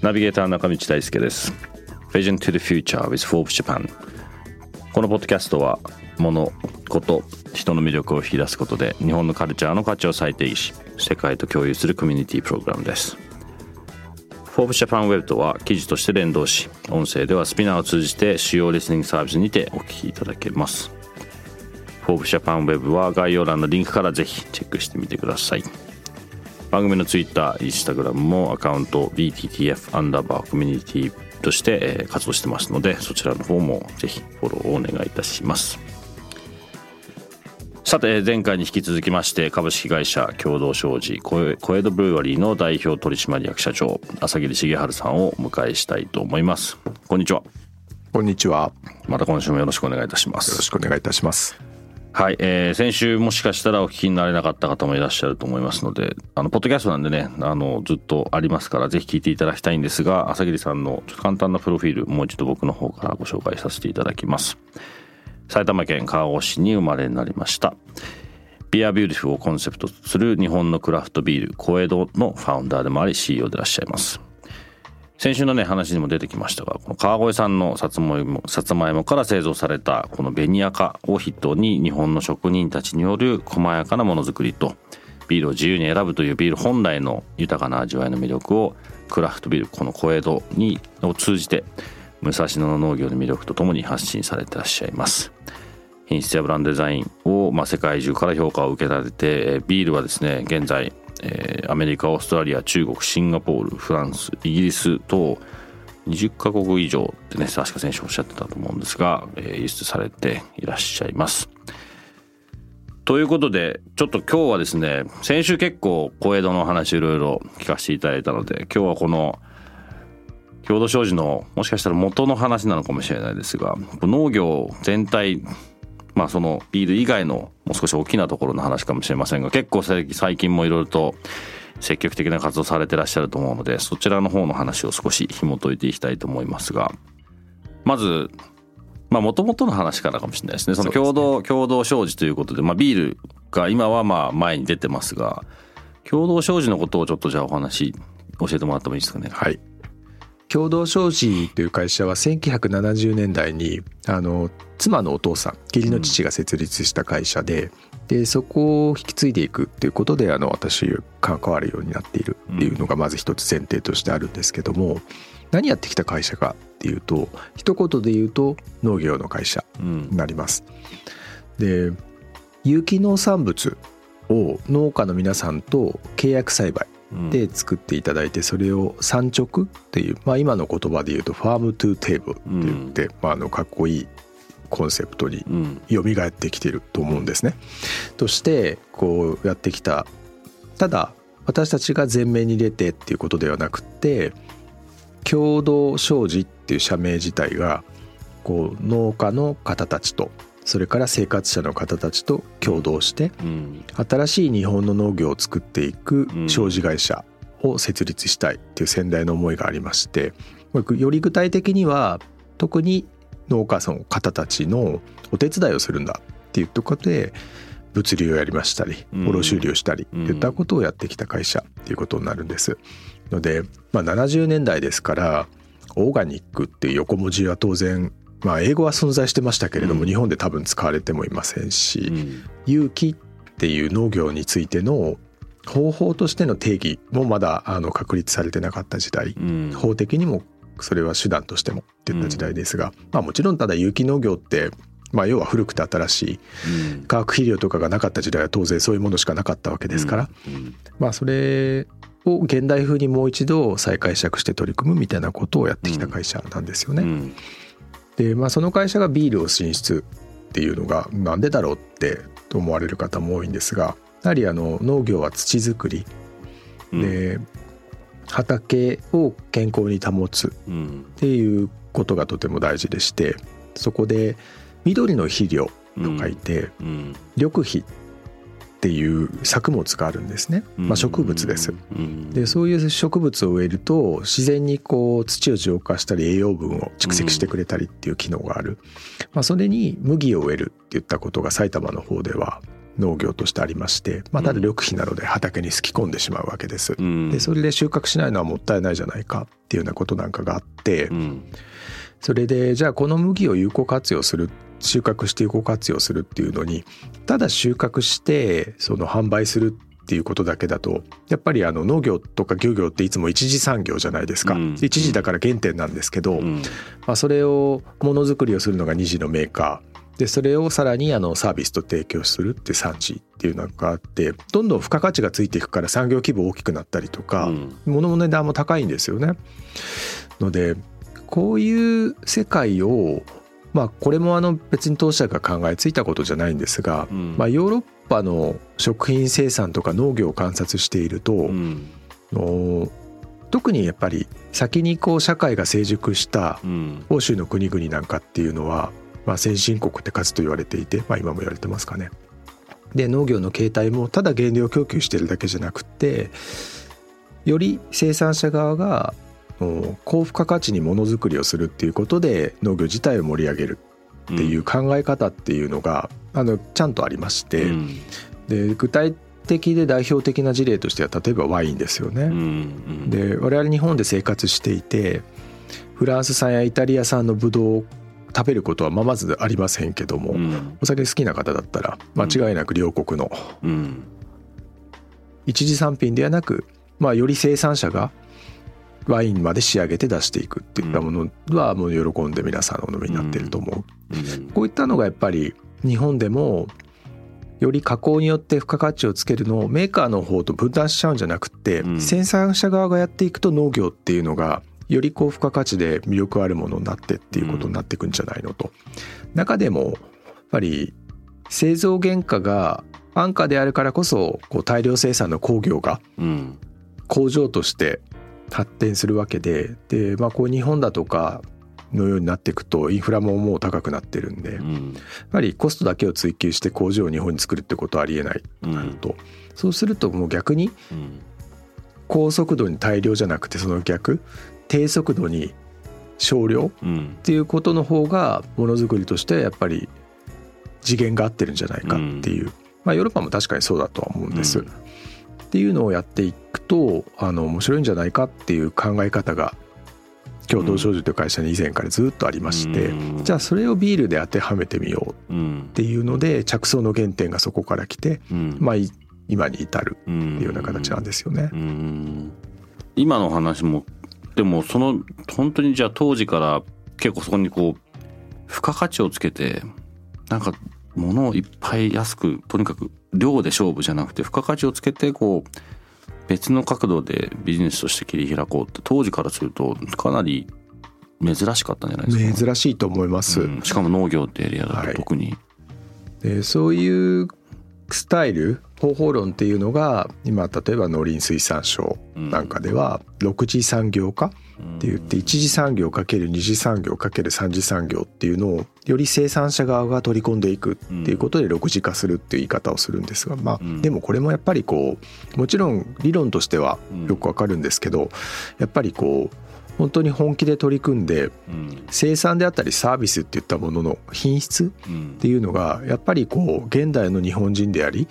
ナビゲーター中道大輔です。Vision to the Future with Forbes Japan このポッドキャストは物こと人の魅力を引き出すことで日本のカルチャーの価値を再定義し世界と共有するコミュニティプログラムです。 Forbes Japan Web とは記事として連動し音声では SPINEAR を通じて主要リスニングサービスにてお聞きいただけます。 Forbes Japan Web は概要欄のリンクからぜひチェックしてみてください。番組のツイッター、インスタグラムもアカウント BTTF アンダーバーコミュニティとして活動してますのでそちらの方もぜひフォローをお願いいたします。さて前回に引き続きまして株式会社共同商事小江戸ブルワリーの代表取締役社長朝霧重治さんをお迎えしたいと思います。こんにちは。こんにちは。また今週もよろしくお願いいたします。よろしくお願いいたしますはい、えー、先週もしかしたらお聞きになれなかった方もいらっしゃると思いますので、あの、ポッドキャストなんでね、あの、ずっとありますから、ぜひ聞いていただきたいんですが、朝霧さんの簡単なプロフィール、もう一度僕の方からご紹介させていただきます。埼玉県川越市に生まれになりました。ビアビューティフをコンセプトする日本のクラフトビール、 COEDO のファウンダーでもあり CEO でいらっしゃいます。先週のね話にも出てきましたがこの川越産のさつまいもさつまいもから製造されたこの紅赤を筆頭に日本の職人たちによる細やかなものづくりとビールを自由に選ぶというビール本来の豊かな味わいの魅力をクラフトビールこの小江戸にを通じて武蔵野の農業の魅力とともに発信されてらっしゃいます。品質やブランドデザインを、まあ、世界中から評価を受けられてビールはですね現在えー、アメリカオーストラリア中国シンガポールフランスイギリス等20カ国以上ってね確か選手おっしゃってたと思うんですが、えー、輸出されていらっしゃいます。ということでちょっと今日はですね先週結構小江戸の話いろいろ聞かせていただいたので今日はこの郷土商事のもしかしたら元の話なのかもしれないですが農業全体まあそのビール以外のもう少し大きなところの話かもしれませんが結構最近もいろいろと積極的な活動されてらっしゃると思うのでそちらの方の話を少し紐解いていきたいと思いますがまずまあもともとの話からかもしれないですね。その共同、ね、共同商事ということで、まあ、ビールが今はまあ前に出てますが共同商事のことをちょっとじゃあお話教えてもらってもいいですかね。はい共同商事という会社は1970年代にあの妻のお父さん義理の父が設立した会社ででそこを引き継いでいくっていうことであの私関わるようになっているっていうのがまず一つ前提としてあるんですけども何やってきた会社かっていうと一言で言うと農業の会社になります。で有機農産物を農家の皆さんと契約栽培で作っていただいてそれを産直っていう、まあ、今の言葉で言うと farm to table って言って、まあ、あのかっこいいコンセプトに蘇ってきてると思うんですね。としてこうやってきたただ私たちが前面に出てっていうことではなくて共同商事っていう社名自体がこう農家の方たちとそれから生活者の方たちと共同して、新しい日本の農業を作っていく商事会社を設立したいっていう先代の思いがありましてより具体的には特に農家の方たちのお手伝いをするんだっていうところで物流をやりましたり卸売をしたりといったことをやってきた会社っていうことになるんです。ので、まあ、70年代ですからオーガニックっていう横文字は当然まあ、英語は存在してましたけれども、うん、日本で多分使われてもいませんし、うん、有機っていう農業についての方法としての定義もまだあの確立されてなかった時代、うん、法的にもそれは手段としてもっていった時代ですが、まあ、もちろんただ有機農業ってまあ、要は古くて新しい化学肥料とかがなかった時代は当然そういうものしかなかったわけですから、まあそれを現代風にもう一度再解釈して取り組むみたいなことをやってきた会社なんですよね。で、まあ、その会社がビールを進出っていうのがなんでだろうってと思われる方も多いんですがやはりあの農業は土作り。うん。で畑を健康に保つうん。っていうことがとても大事でしてそこで緑の肥料と書いてうん。緑肥っていう作物があるんですね、まあ、植物です。うん。でそういう植物を植えると自然にこう土を浄化したり栄養分を蓄積してくれたりっていう機能がある、まあ、それに麦を植えるっていったことが埼玉の方では農業としてありまして、まあ、ただ緑肥なので畑にすき込んでしまうわけです。うん。でそれで収穫しないのはもったいないじゃないかっていうようなことなんかがあってうん。それでじゃあこの麦を有効活用する収穫して有効活用するっていうのにただ収穫してその販売するっていうことだけだとやっぱりあの農業とか漁業っていつも一次産業じゃないですか、うん。一次だから原点なんですけど、うん。まあ、それをものづくりをするのが二次のメーカー。でそれをさらにあのサービスと提供するって産地っていうのがあってどんどん付加価値がついていくから産業規模大きくなったりとか、うん。物の値段も高いんですよね。のでこういう世界をまあこれもあの別に当社が考えついたことじゃないんですが、うん。まあ、ヨーロッパの食品生産とか農業を観察していると、うん。の特にやっぱり先にこう社会が成熟したうん。欧州の国々なんかっていうのは、まあ、先進国って数と言われていて、まあ、今も言われてますかね。で農業の形態もただ原料供給してるだけじゃなくってより生産者側が高付加価値にものづくりをするっていうことで農業自体を盛り上げるっていう考え方っていうのが、あのちゃんとありまして、うん。で具体的で代表的な事例としては例えばワインですよね。うんで我々日本で生活していてフランス産やイタリア産のブドウを食べることはまあまずありませんけども、うん。お酒好きな方だったら間違いなく両国のうん。一次産品ではなく、まあ、より生産者がワインまで仕上げて出していくっていったものはもう喜んで皆さんお飲みになっていると思う。うんこういったのがやっぱり日本でもより加工によって付加価値をつけるのをメーカーの方と分担しちゃうんじゃなくって、うん生産者側がやっていくと農業っていうのがより高付加価値で魅力あるものになってっていうことになっていくんじゃないのと。中でもやっぱり製造原価が安価であるからこそこう大量生産の工業がうん工場として発展するわけでで、まあ、こう日本だとかのようになっていくとインフラももう高くなってるんで、やっうんぱりコストだけを追求して工場を日本に作るってことはありえないうん。なると、そうするともう逆にうん。高速度に大量じゃなくてその逆低速度に少量うん。っていうことの方がものづくりとしてやっぱり次元が合ってるんじゃないかっていう、まあヨーロッパも確かにそうだとは思うんです。うんっていうのをやっていくとあの面白いんじゃないかっていう考え方が共同商事という会社に以前からずっとありまして、うん。じゃあそれをビールで当てはめてみよううん。っていうので着想の原点がそこから来て、うん。まあい今に至るっていうような形なんですよね。うん。今の話もでもその本当にじゃあ当時から結構そこにこう付加価値をつけてなんか物をいっぱい安くとにかく量で勝負じゃなくて付加価値をつけてこう別の角度でビジネスとして切り開こうって当時からするとかなり珍しかったんじゃないですか。珍しいと思います。うんしかも農業ってエリアだと特に。でそういうスタイル方法論っていうのが今例えば農林水産省なんかでは6次産業化って言って1次産業かける2次産業かける3次産業っていうのをより生産者側が取り込んでいくっていうことで6次化するっていう言い方をするんですがまあうん。でもこれもやっぱりこうもちろん理論としてはよくわかるんですけどやっぱりこう本当に本気で取り組んでうん。生産であったりサービスっていったものの品質うん。っていうのがやっぱりこう現代の日本人であり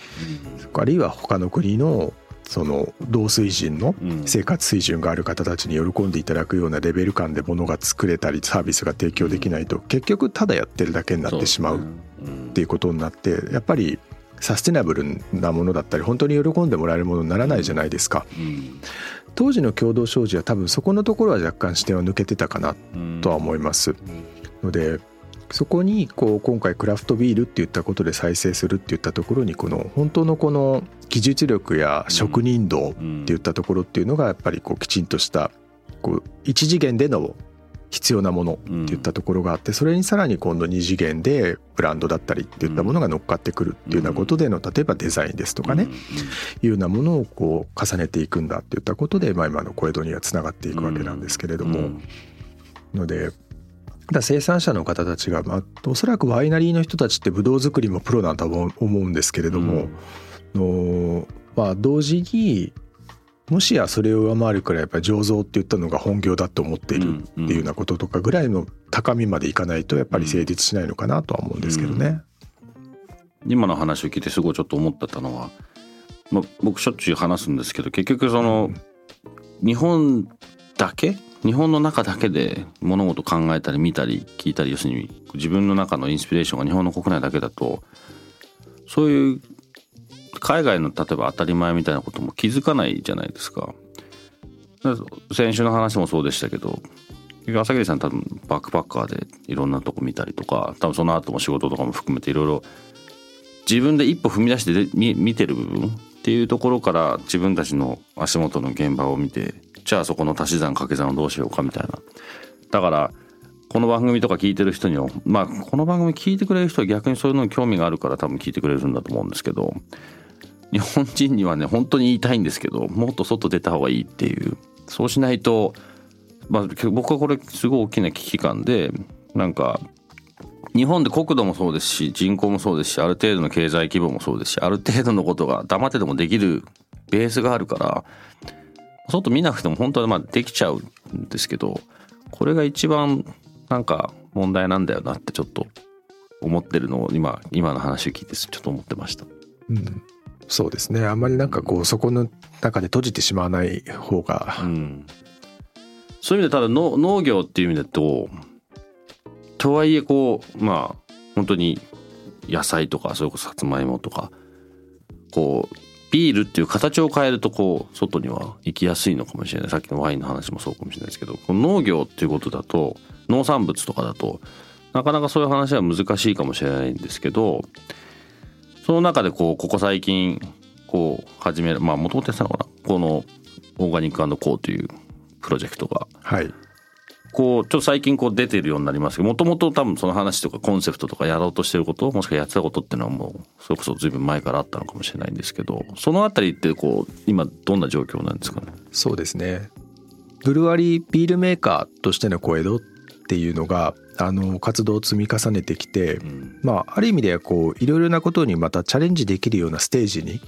あるいは他の国のその同水準のうん。生活水準がある方たちに喜んでいただくようなレベル感で物が作れたりサービスが提供できないと結局ただやってるだけになってしまうっていうことになってやっぱりサステナブルなものだったり本当に喜んでもらえるものにならないじゃないですか。うん当時の共同商事は多分そこのところは若干視点は抜けてたかなとは思います。のでそこにこう今回クラフトビールって言ったことで再生するって言ったところにこの本当のこの技術力や職人道って言ったところっていうのがやっぱりこうきちんとしたこう一次元での必要なものっていったところがあってそれにさらに今度2次元でブランドだったりっていったものが乗っかってくるっていうようなことでの例えばデザインですとかねいうようなものをこう重ねていくんだっていったことでまあ今の小江戸にはつながっていくわけなんですけれども。のでだ生産者の方たちが、まあ、おそらくワイナリーの人たちってブドウ作りもプロなんだと思うんですけれども、のまあ、同時にもしやそれを上回るくらいやっぱり醸造って言ったのが本業だと思っているっていうようなこととかぐらいの高みまでいかないとやっぱり成立しないのかなとは思うんですけどね。うん、今の話を聞いてすごいちょっと思ってたのは、まあ、僕しょっちゅう話すんですけど結局その、日本だけ？日本の中だけで物事考えたり見たり聞いたり要するに自分の中のインスピレーションが日本の国内だけだとそういう海外の例えば当たり前みたいなことも気づかないじゃないですか。先週の話もそうでしたけど朝霧さん多分バックパッカーでいろんなとこ見たりとか多分その後も仕事とかも含めていろいろ自分で一歩踏み出して見見てる部分っていうところから自分たちの足元の現場を見てじゃあそこの足し算掛け算をどうしようかみたいなだからこの番組とか聞いてる人にはまあこの番組聞いてくれる人は逆にそういうのに興味があるから多分聞いてくれるんだと思うんですけど日本人にはね本当に言いたいんですけどもっと外出た方がいいっていうそうしないと、まあ、僕はこれすごい大きな危機感でなんか日本で国土もそうですし人口もそうですしある程度の経済規模もそうですしある程度のことが黙っててもできるベースがあるから外見なくても本当はまあできちゃうんですけどこれが一番なんか問題なんだよなってちょっと思ってるのを今今の話を聞いてちょっと思ってました。うんそうですね。あんまりなんかこうそこの中で閉じてしまわない方が、うん、そういう意味でただ農農業っていう意味だととはいえこうまあ本当に野菜とかそれこそさつまいもとかこうビールっていう形を変えるとこう外には行きやすいのかもしれない。さっきのワインの話もそうかもしれないですけどこの農業っていうことだと農産物とかだとなかなかそういう話は難しいかもしれないんですけどその中でこうここ最近こう始めるまあもともとやったのかな。このオーガニックコーというプロジェクトが、はい、こうちょっと最近こう出てるようになりますけどもともと多分その話とかコンセプトとかやろうとしてることもしくはやってたことっていうのはもうそれこそ随分前からあったのかもしれないんですけどそのあたりってこう今どんな状況なんですかね？そうですね。ブルワリービールメーカーとしての小江戸っていうのがあの活動を積み重ねてきて、うん、まあある意味ではこういろいろなことにまたチャレンジできるようなステージに、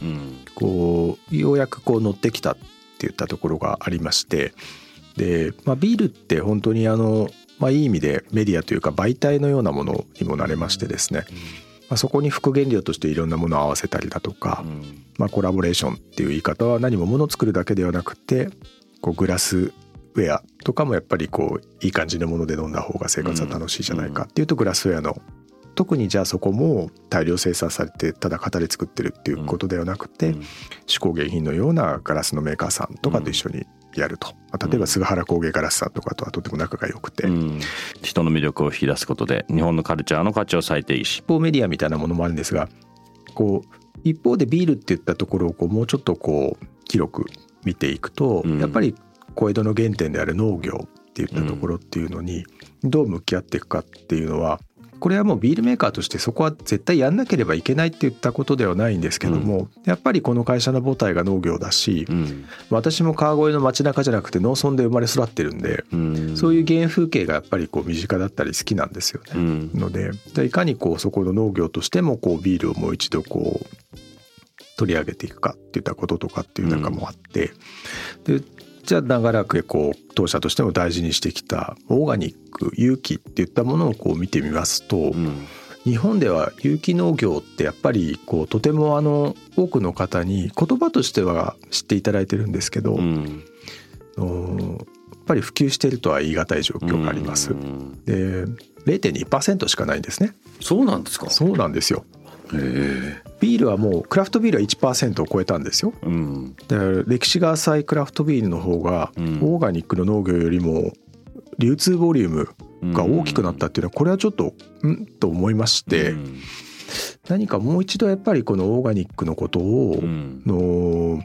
こうようやくこう乗ってきたっていったところがありましてで、まあ、ビールって本当にあの、まあ、いい意味でメディアというか媒体のようなものにもなれましてですね、まあ、そこに副原料としていろんなものを合わせたりだとか、まあ、コラボレーションっていう言い方は何もものを作るだけではなくてこうグラスウェアとかもやっぱりこういい感じのもので飲んだ方が生活は楽しいじゃないかっていうとグラスウェアの特にじゃあそこも大量生産されてただ型で作ってるっていうことではなくて手工芸品のようなガラスのメーカーさんとかと一緒にやると、例えば菅原工芸ガラスさんとかとはとても仲が良くて、うん、人の魅力を引き出すことで日本のカルチャーの価値を再定義し。一方メディアみたいなものもあるんですがこう一方でビールっていったところをこうもうちょっとこう広く見ていくと、やっぱり小江戸の原点である農業っていったところっていうのにどう向き合っていくかっていうのはこれはもうビールメーカーとしてそこは絶対やんなければいけないって言ったことではないんですけども、うん、やっぱりこの会社の母体が農業だし、うん、私も川越の街中じゃなくて農村で生まれ育ってるんで、うん、そういう原風景がやっぱりこう身近だったり好きなんですよね。のでいかにこうそこの農業としてもこうビールをもう一度こう取り上げていくかっていったこととかっていう中もあって、でじゃあ長らくこう当社としても大事にしてきたオーガニック有機っていったものをこう見てみますと、うん、日本では有機農業ってやっぱりこうとてもあの多くの方に言葉としては知っていただいてるんですけど、うん、やっぱり普及しているとは言い難い状況があります。うん、で0.2%しかないんですね。そうなんですか？そうなんですよ。ビールはもうクラフトビールは1%を超えたんですよ、うん、だから歴史が浅いクラフトビールの方が、オーガニックの農業よりも流通ボリュームが大きくなったっていうのはこれはちょっとんと思いまして、何かもう一度やっぱりこのオーガニックのことを、の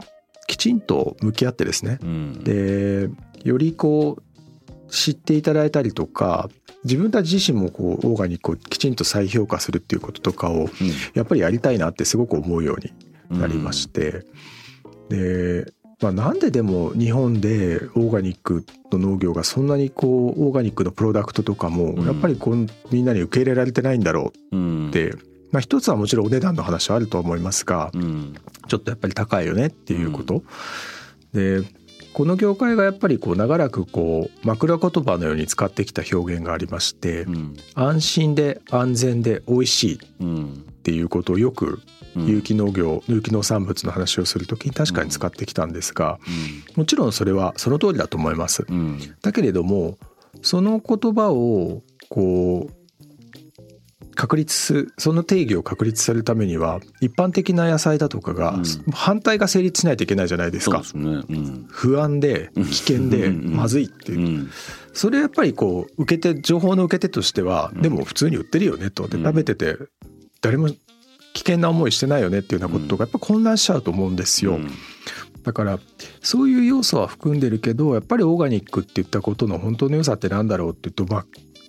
きちんと向き合ってですね、でよりこう知っていただいたりとか自分たち自身もこうオーガニックをきちんと再評価するっていうこととかをやっぱりやりたいなってすごく思うようになりまして、で、まあ、なんででも日本でオーガニックの農業がそんなにこうオーガニックのプロダクトとかもやっぱりこうみんなに受け入れられてないんだろうって、まあ、一つはもちろんお値段の話はあると思いますが、ちょっとやっぱり高いよねっていうこと。でこの業界がやっぱりこう長らくこう枕言葉のように使ってきた表現がありまして、うん、安心で安全で美味しいっていうことをよく有機農業有機農産物の話をする時に確かに使ってきたんですが、もちろんそれはその通りだと思います。だけれどもその言葉をこう確立その定義を確立されるためには一般的な野菜だとかが、反対が成立しないといけないじゃないですか。すね。うん、不安で危険でまずいっていう。それやっぱりこう受け手情報の受け手としては、でも普通に売ってるよねと。で食べてて誰も危険な思いしてないよねっていうようなことがやっぱ混乱しちゃうと思うんですよ。だからそういう要素は含んでるけどやっぱりオーガニックって言ったことの本当の良さってなんだろうって言うとまあ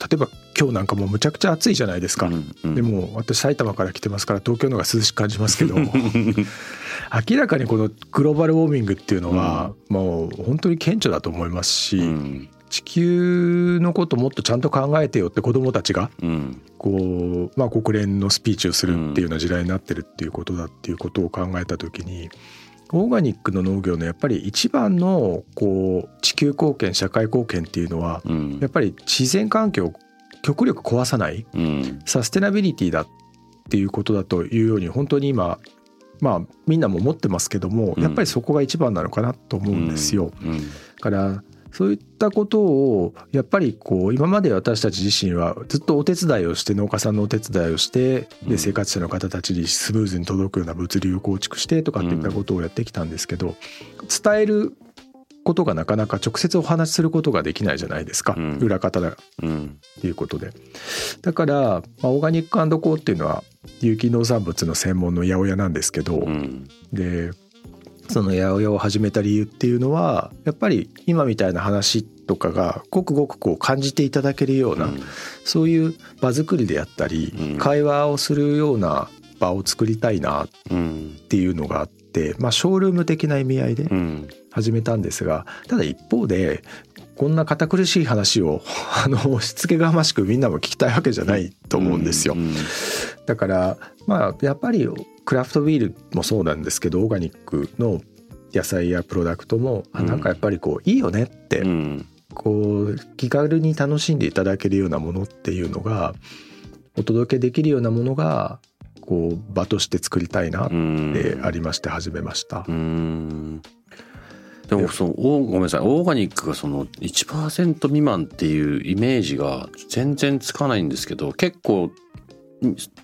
例えば今日なんかもうむちゃくちゃ暑いじゃないですか、うんうん、でも私埼玉から来てますから東京の方が涼しく感じますけど 明らかにこのグローバルウォーミングっていうのはもう本当に顕著だと思いますし、うん、地球のこともっとちゃんと考えてよって子どもたちがこう、まあ、国連のスピーチをするっていうような時代になってるっていうことだっていうことを考えた時にオーガニックの農業のやっぱり一番のこう地球貢献社会貢献っていうのは、やっぱり自然環境を極力壊さない、サステナビリティだっていうことだというように本当に今まあみんなも思ってますけども、やっぱりそこが一番なのかなと思うんですよ。だからそういったことをやっぱりこう今まで私たち自身はずっとお手伝いをして農家さんのお手伝いをしてで生活者の方たちにスムーズに届くような物流を構築してとかっていったことをやってきたんですけど伝えることがなかなか直接お話しすることができないじゃないですか、うん、裏方だっていうことで。だから、まあ、オーガニックコーっていうのは有機農産物の専門の八百屋なんですけど、うん、でその八百屋を始めた理由っていうのはやっぱり今みたいな話とかがごくごくこう感じていただけるような、うん、そういう場作りであったり、うん、会話をするような場を作りたいなっていうのがあって、まあ、ショールーム的な意味合いで始めたんですがただ一方でこんな堅苦しい話を あのしつけがましくみんなも聞きたいわけじゃないと思うんですよ。だからまあやっぱりクラフトビールもそうなんですけどオーガニックの野菜やプロダクトも、うん、なんかやっぱりこういいよねって、うん、こう気軽に楽しんでいただけるようなものっていうのがお届けできるようなものがこう場として作りたいなってありまして始めました。でもそのごめんなさい。オーガニックがその1%未満っていうイメージが全然つかないんですけど結構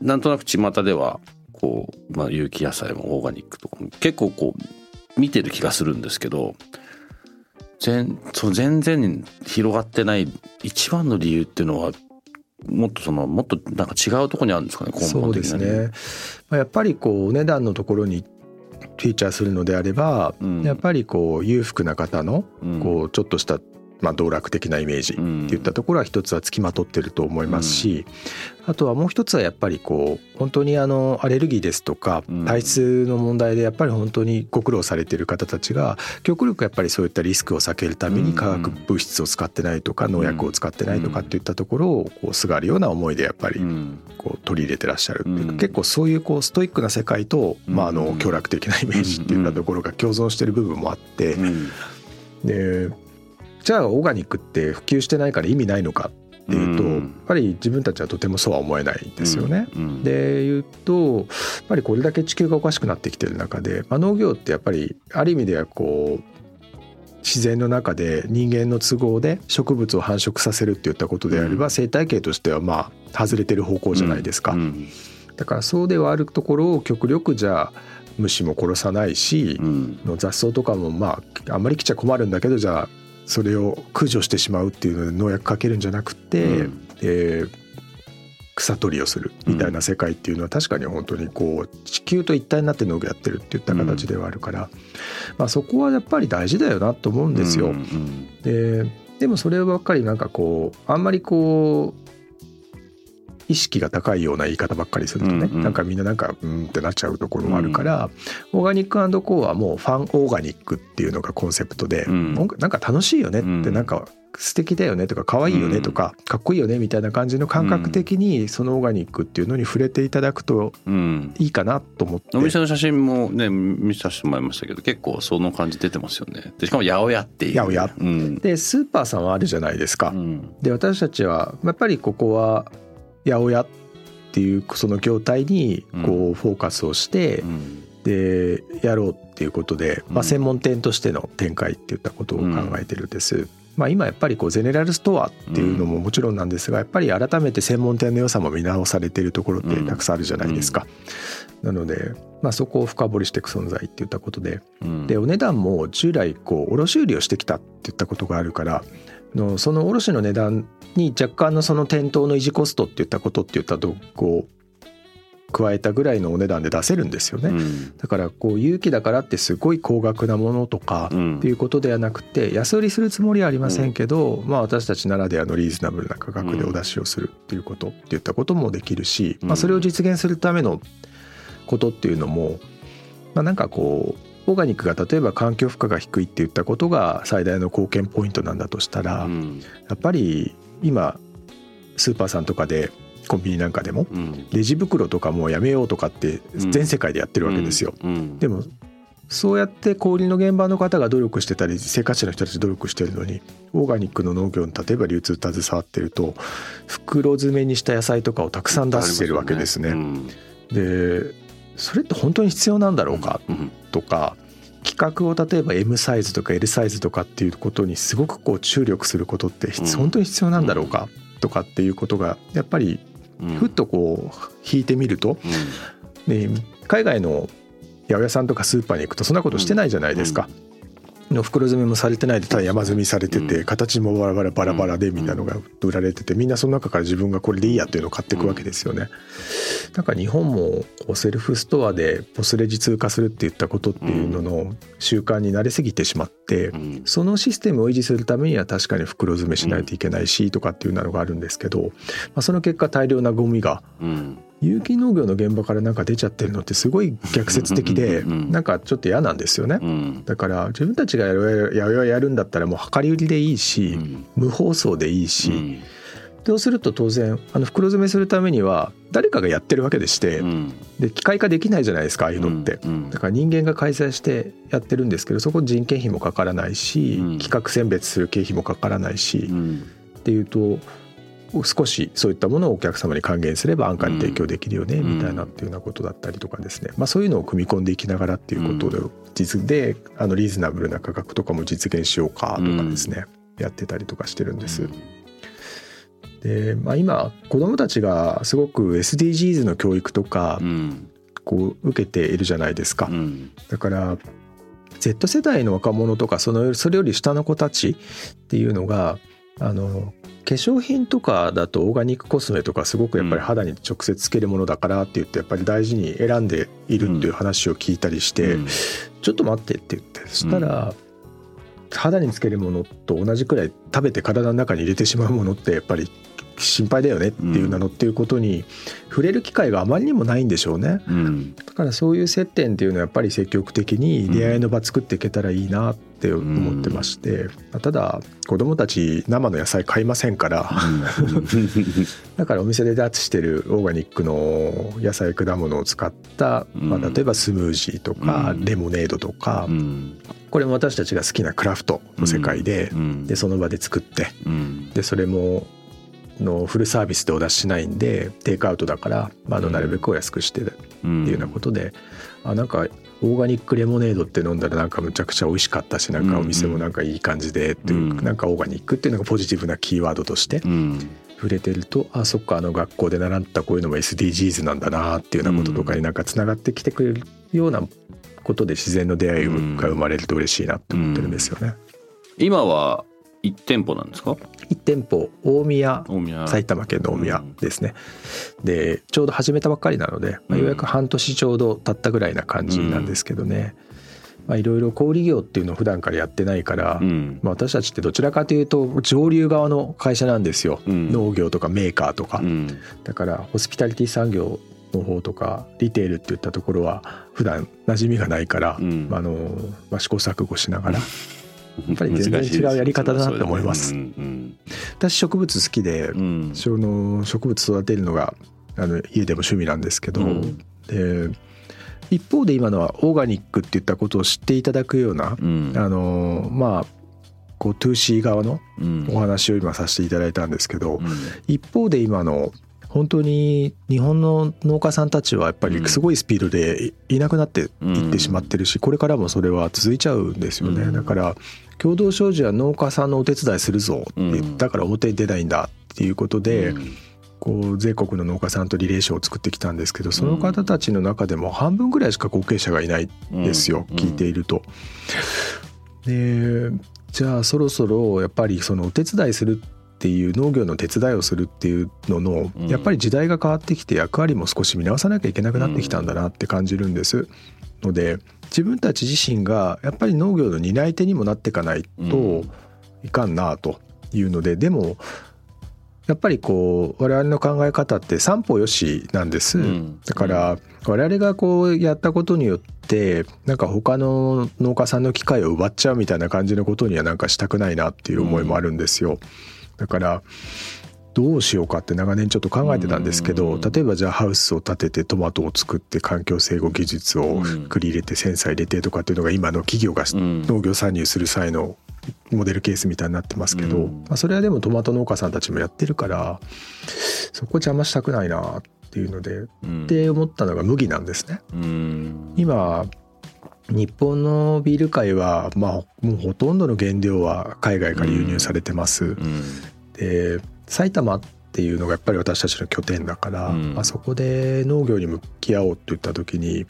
なんとなく巷ではこう、まあ、有機野菜もオーガニックとかも結構こう見てる気がするんですけど全その全然広がってない一番の理由っていうのはもっとそのもっとなんか違うところにあるんですかね根本的な、ね、そうですね。やっぱりこうお値段のところにフィーチャーするのであれば、うん、やっぱりこう裕福な方のこうちょっとしたまあ、道楽的なイメージっていったところは一つはつきまとってると思いますし、あとはもう一つはやっぱりこう本当にあのアレルギーですとか体質の問題でやっぱり本当にご苦労されている方たちが極力やっぱりそういったリスクを避けるために化学物質を使ってないとか農薬を使ってないとかっていったところをこうすがるような思いでやっぱりこう取り入れてらっしゃる結構そういうこうストイックな世界とまああの享楽的なイメージっていったところが共存してる部分もあってでじゃあオーガニックって普及してないから意味ないのかっていうと、やっぱり自分たちはとてもそうは思えないですよね。で言うとやっぱりこれだけ地球がおかしくなってきてる中で、まあ、農業ってやっぱりある意味ではこう自然の中で人間の都合で植物を繁殖させるっていったことであれば、生態系としてはまあ外れてる方向じゃないですか。だからそうではあるところを極力じゃあ虫も殺さないし、の雑草とかもまああんまり来ちゃ困るんだけどじゃあそれを駆除してしまうっていうので農薬かけるんじゃなくて、うん、えー、草取りをするみたいな世界っていうのは確かに本当にこう地球と一体になって農業やってるっていった形ではあるから、まあ、そこはやっぱり大事だよなと思うんですよ。ででもそればっかりなんかこうあんまりこう意識が高いような言い方ばっかりするとね、うんうん。なんかみんななんかうんってなっちゃうところもあるから、オーガニックコーはもうファンオーガニックっていうのがコンセプトで、うん。なんか楽しいよねって、うんなんか素敵だよねとか可愛いよねとか、かっこいいよねみたいな感じの感覚的にそのオーガニックっていうのに触れていただくとうん。いいかなと思って。お店の写真もね見させてもらいましたけど結構その感じ出てますよね。でしかも八百屋っていう。八百屋。うん。でスーパーさんはあるじゃないですか。うん。で私たちはやっぱりここは八百屋っていうその業態にこうフォーカスをしてうん。でやろうっていうことで、まあ、うん。専門店としての展開っていったことを考えてるんです。まあ、今やっぱりこうゼネラルストアっていうのももちろんなんですがやっぱり改めて専門店の良さも見直されているところってたくさんあるじゃないですか。なので、まあ、そこを深掘りしていく存在っていったことでうん。でお値段も従来こう卸売りをしてきたっていったことがあるからのその卸の値段に若干のその店頭の維持コストっていったことっていったとこう加えたぐらいのお値段で出せるんですよね。うん。だからこう有機だからってすごい高額なものとかうんっていうことではなくて安売りするつもりはありませんけど、まあ私たちならではのリーズナブルな価格でお出しをするっていうことっていったこともできるし、まあそれを実現するためのことっていうのも、まあなんかこうオーガニックが例えば環境負荷が低いっていったことが最大の貢献ポイントなんだとしたら、うん。やっぱり今スーパーさんとかでコンビニなんかでもうん。レジ袋とかもうやめようとかって全世界でやってるわけですよ。うん。でもそうやって小売りの現場の方が努力してたり生活者の人たち努力してるのにオーガニックの農業に例えば流通携わってると袋詰めにした野菜とかをたくさん出してるわけですね。うん。でそれって本当に必要なんだろうか？うん。とか規格を例えば M サイズとか L サイズとかっていうことにすごくこう注力することって本当に必要なんだろうか？とかっていうことがやっぱりうん。ふっとこう引いてみるとね、海外の八百屋さんとかスーパーに行くとそんなことしてないじゃないですか。の袋詰めもされてないでただ山積みされてて、うん形もバラバラバラバラでみたいなのが売られててみんなその中から自分がこれでいいやっていうのを買っていくわけですよね。なん。か日本もこうセルフストアでポスレジ通過するって言ったことっていうのの習慣に慣れすぎてしまって、うん。そのシステムを維持するためには確かに袋詰めしないといけないしとかっていうのがあるんですけど、まあ、その結果大量なゴミがうん有機農業の現場からなんか出ちゃってるのってすごい逆説的でうんうんうんなんかちょっと嫌なんですよね。うん。だから自分たちがやるやるやるんだったらもう量り売りでいいし、うん。無包装でいいし、うん。そうすると当然あの袋詰めするためには誰かがやってるわけでして、うん。で機械化できないじゃないですかああいうのって。うん。だから人間が開催してやってるんですけどそこ人件費もかからないし、うん。企画選別する経費もかからないし、うん。っていうと少しそういったものをお客様に還元すれば安価に提供できるよね、うん。みたいなっていうようなことだったりとかですね、まあ、そういうのを組み込んでいきながらっていうことで,、実であのリーズナブルな価格とかも実現しようかとかですね、やってたりとかしてるんです。で、まあ、今子どもたちがすごく SDGs の教育とかうん。こう受けているじゃないですか。うん。だから Z 世代の若者とかそのそれより下の子たちっていうのがあの化粧品とかだとオーガニックコスメとかすごくやっぱり肌に直接つけるものだからって言ってやっぱり大事に選んでいるっていう話を聞いたりして、うんちょっと待ってって言ってそしたら、肌につけるものと同じくらい食べて体の中に入れてしまうものってやっぱり心配だよねっていうなのっていうことに触れる機会があまりにもないんでしょうね。うんだからそういう接点っていうのはやっぱり積極的に出会いの場作っていけたらいいなって思ってまして、ただ子供たち生の野菜買いませんから。だからお店で出してるオーガニックの野菜果物を使った、まあ、うん例えばスムージーとかうん。レモネードとか、うん。これも私たちが好きなクラフトの世界で,、うん。でその場で作ってうん。でそれものフルサービスでお出ししないんでテイクアウトだから、まあ、あのなるべくお安くしてっっていうようなことで、あなんかオーガニックレモネードって飲んだらなんかむちゃくちゃ美味しかったしなんかお店もなんかいい感じでっていう、うんなんかオーガニックっていうのがポジティブなキーワードとしてうん触れてるとあそっかあの学校で習ったこういうのも SDGs なんだなっていうようなこととかになんかつながってきてくれるようなことで自然の出会いが生まれると嬉しいなって思ってるんですよね。今は一店舗なんですか？1店舗大宮大宮。埼玉県の大宮ですね、でちょうど始めたばっかりなので、まあ、うん。ようやく半年ちょうど経ったぐらいな感じなんですけどね、まあいろいろ小売業っていうのを普段からやってないから、うん。まあ、私たちってどちらかというと上流側の会社なんですよ、うん。農業とかメーカーとか、うん。だからホスピタリティ産業の方とかリテールっていったところは普段馴染みがないから、うん。まああのまあ、試行錯誤しながら やっぱり全然違うやり方だなって思います。うん私植物好きで、うん。その植物育てるのがあの家でも趣味なんですけど、うん。で一方で今のはオーガニックっていったことを知っていただくような、うん。あのまあこう 2C 側のうん。お話を今させていただいたんですけど、うん。一方で今の本当に日本の農家さんたちはやっぱりすごいスピードでいいなくなっていってしまってるしこれからもそれは続いちゃうんですよね、うん。だから共同商事は農家さんのお手伝いするぞって言ったから表に出ないんだっていうことで、うん。こう全国の農家さんとリレーションを作ってきたんですけどその方たちの中でも半分ぐらいしか後継者がいないんですよ、うん。聞いていると。でじゃあそろそろやっぱりそのお手伝いするっていう農業の手伝いをするっていうののうん。やっぱり時代が変わってきて役割も少し見直さなきゃいけなくなってきたんだなって感じるんです。ので自分たち自身がやっぱり農業の担い手にもなっていかないといかんなというのででもやっぱりこう我々の考え方って三歩よしなんです、うん。だから我々がこうやったことによってなんか他の農家さんの機会を奪っちゃうみたいな感じのことにはなんかしたくないなっていう思いもあるんですよ、だからどうしようかって長年ちょっと考えてたんですけど、うん。例えばじゃあハウスを建ててトマトを作って環境整合技術を繰り入れてセンサー入れてとかっていうのが今の企業がうん。農業参入する際のモデルケースみたいになってますけど、うん。まあ、それはでもトマト農家さんたちもやってるからそこ邪魔したくないなっていうので、うん。って思ったのが麦なんですね。うん。今日本のビール界は、まあ、もうほとんどの原料は海外から輸入されてます。うん。で埼玉っていうのがやっぱり私たちの拠点だから、うん。まあ、そこで農業に向き合おうといった時に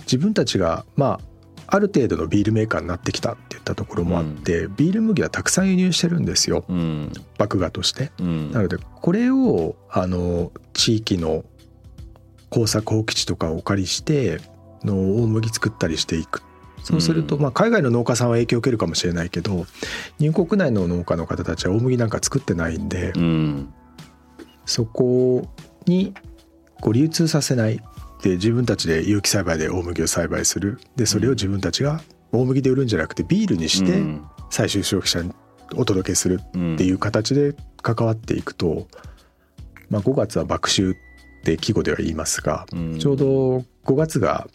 自分たちがまあある程度のビールメーカーになってきたっていったところもあって、ビール麦はたくさん輸入してるんですよ。うん。麦芽として。うん。なのでこれをあの地域の耕作放棄地とかをお借りしての大麦作ったりしていく。そうすると、うん。まあ、海外の農家さんは影響を受けるかもしれないけど日本国内の農家の方たちは大麦なんか作ってないんで、うん。そこにこう流通させないで自分たちで有機栽培で大麦を栽培する。でそれを自分たちが大麦で売るんじゃなくてビールにしてうん。最終消費者にお届けするうんっていう形で関わっていくと、まあ、5月は麦秋って季語では言いますが、うん。ちょうど5月が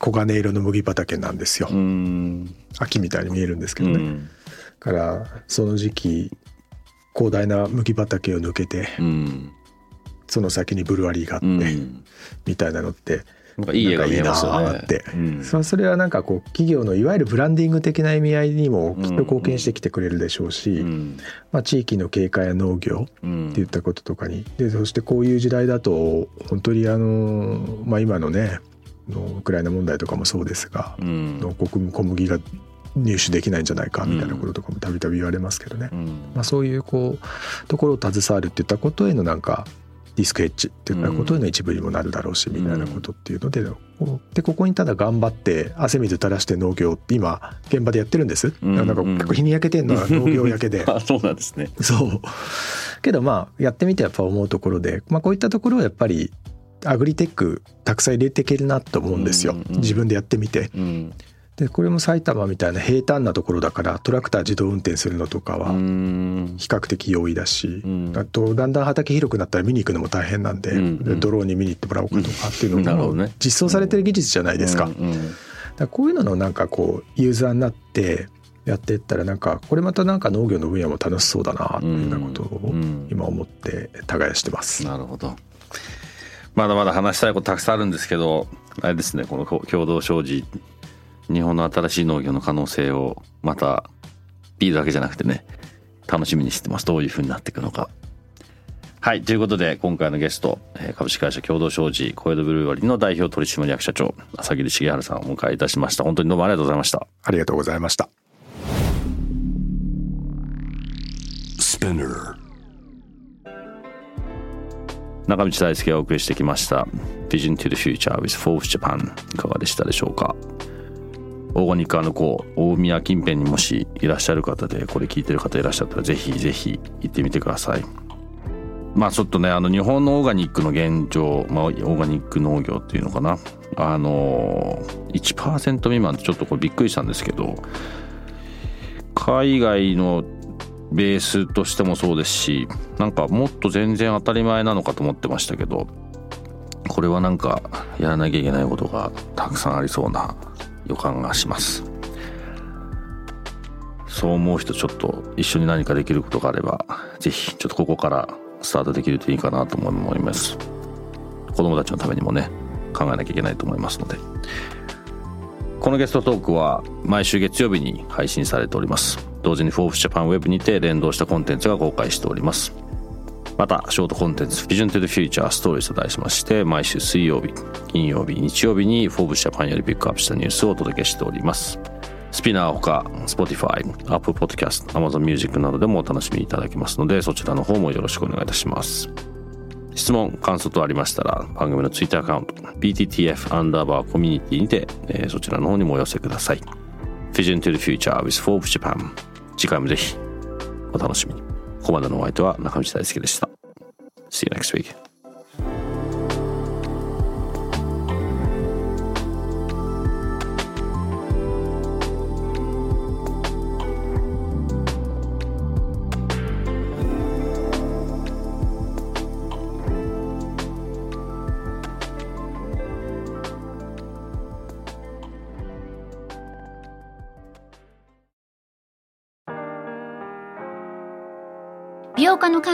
黄金色の麦畑なんですよ、うん。秋みたいに見えるんですけどね、からその時期広大な麦畑を抜けてうん。その先にブルワリーがあって、うん。みたいなのってなんかいい絵が見えますよね。ってうん。そそれはなんかこう企業のいわゆるブランディング的な意味合いにもきっと貢献してきてくれるでしょうし、うん。まあ、地域の経過や農業うん。っていったこととかに。でそしてこういう時代だと本当にあの、まあ、今のねのウクライナ問題とかもそうですが、うん。の国小麦が入手できないんじゃないかみたいなこととかもたびたび言われますけどね、うん。まあ、そういうこうところを携わるっていったことへのなんかディスクヘッジっていったことへの一部にもなるだろうし、みたいなことっていうので、でここにただ頑張って汗水垂らして農業って今現場でやってるんです、うん。なんか結構日に焼けてんのは農業焼けで。あそうなんですね。そう。けどまあやってみてやっぱ思うところで、まあ、こういったところはやっぱりアグリテックたくさん入れていけるなと思うんですよ、うんうん自分でやってみて。うん。でこれも埼玉みたいな平坦なところだからトラクター自動運転するのとかはうん。比較的容易だし、うん。あとだんだん畑広くなったら見に行くのも大変なんで,、うんうん。でドローンに見に行ってもらおうかとかっていうのも実装されてる技術じゃないですか,、うんうんこういうののなんかこうユーザーになってやっていったらなんかこれまたなんか農業の分野も楽しそうだなっていうようなことをうん。今思って耕してます。なるほどまだまだ話したいことたくさんあるんですけどあれですねこの共同商事日本の新しい農業の可能性をまたビールだけじゃなくてね楽しみにしてますどういうふうになっていくのかはいということで今回のゲストえー株式会社共同商事小江戸ブルーワリーの代表取締役社長朝霧重治さんをお迎えいたしました本当にどうもありがとうございましたありがとうございました。Spinner. 中道大輔がお送りしてきました。Vision to the Future with Fourth Japan いかがでしたでしょうか？オーガニックコー大宮近辺にもしいらっしゃる方でこれ聞いてる方いらっしゃったらぜひぜひ行ってみてください。まあちょっとねあの日本のオーガニックの現状、まあ、オーガニック農業っていうのかな？あの1%未満ってちょっとこれびっくりしたんですけど海外のベースとしてもそうですしなんかもっと全然当たり前なのかと思ってましたけどこれはなんかやらなきゃいけないことがたくさんありそうな予感がします。そう思う人ちょっと一緒に何かできることがあれば是非ちょっとここからスタートできるといいかなと思います。子供たちのためにもね考えなきゃいけないと思いますので。このゲストトークは毎週月曜日に配信されております。同時にフォーブスジャパンウェブにて連動したコンテンツが公開しております。またショートコンテンツ Vision to the Future Stories と題しまして毎週水曜日金曜日日曜日にフォーブスジャパンよりピックアップしたニュースをお届けしております。 SPINEAR ほか Spotify、Apple Podcast、Amazon Music などでもお楽しみいただけますのでそちらの方もよろしくお願いいたします。質問、感想とありましたら番組の Twitter アカウント VTTF アンダーバーコミュニティにて、えー、そちらの方にもお寄せください。Vision to the Future with Forbes Japan 次回もぜひお楽しみに。ここまでのお相手は中道大輔でした。See you next week.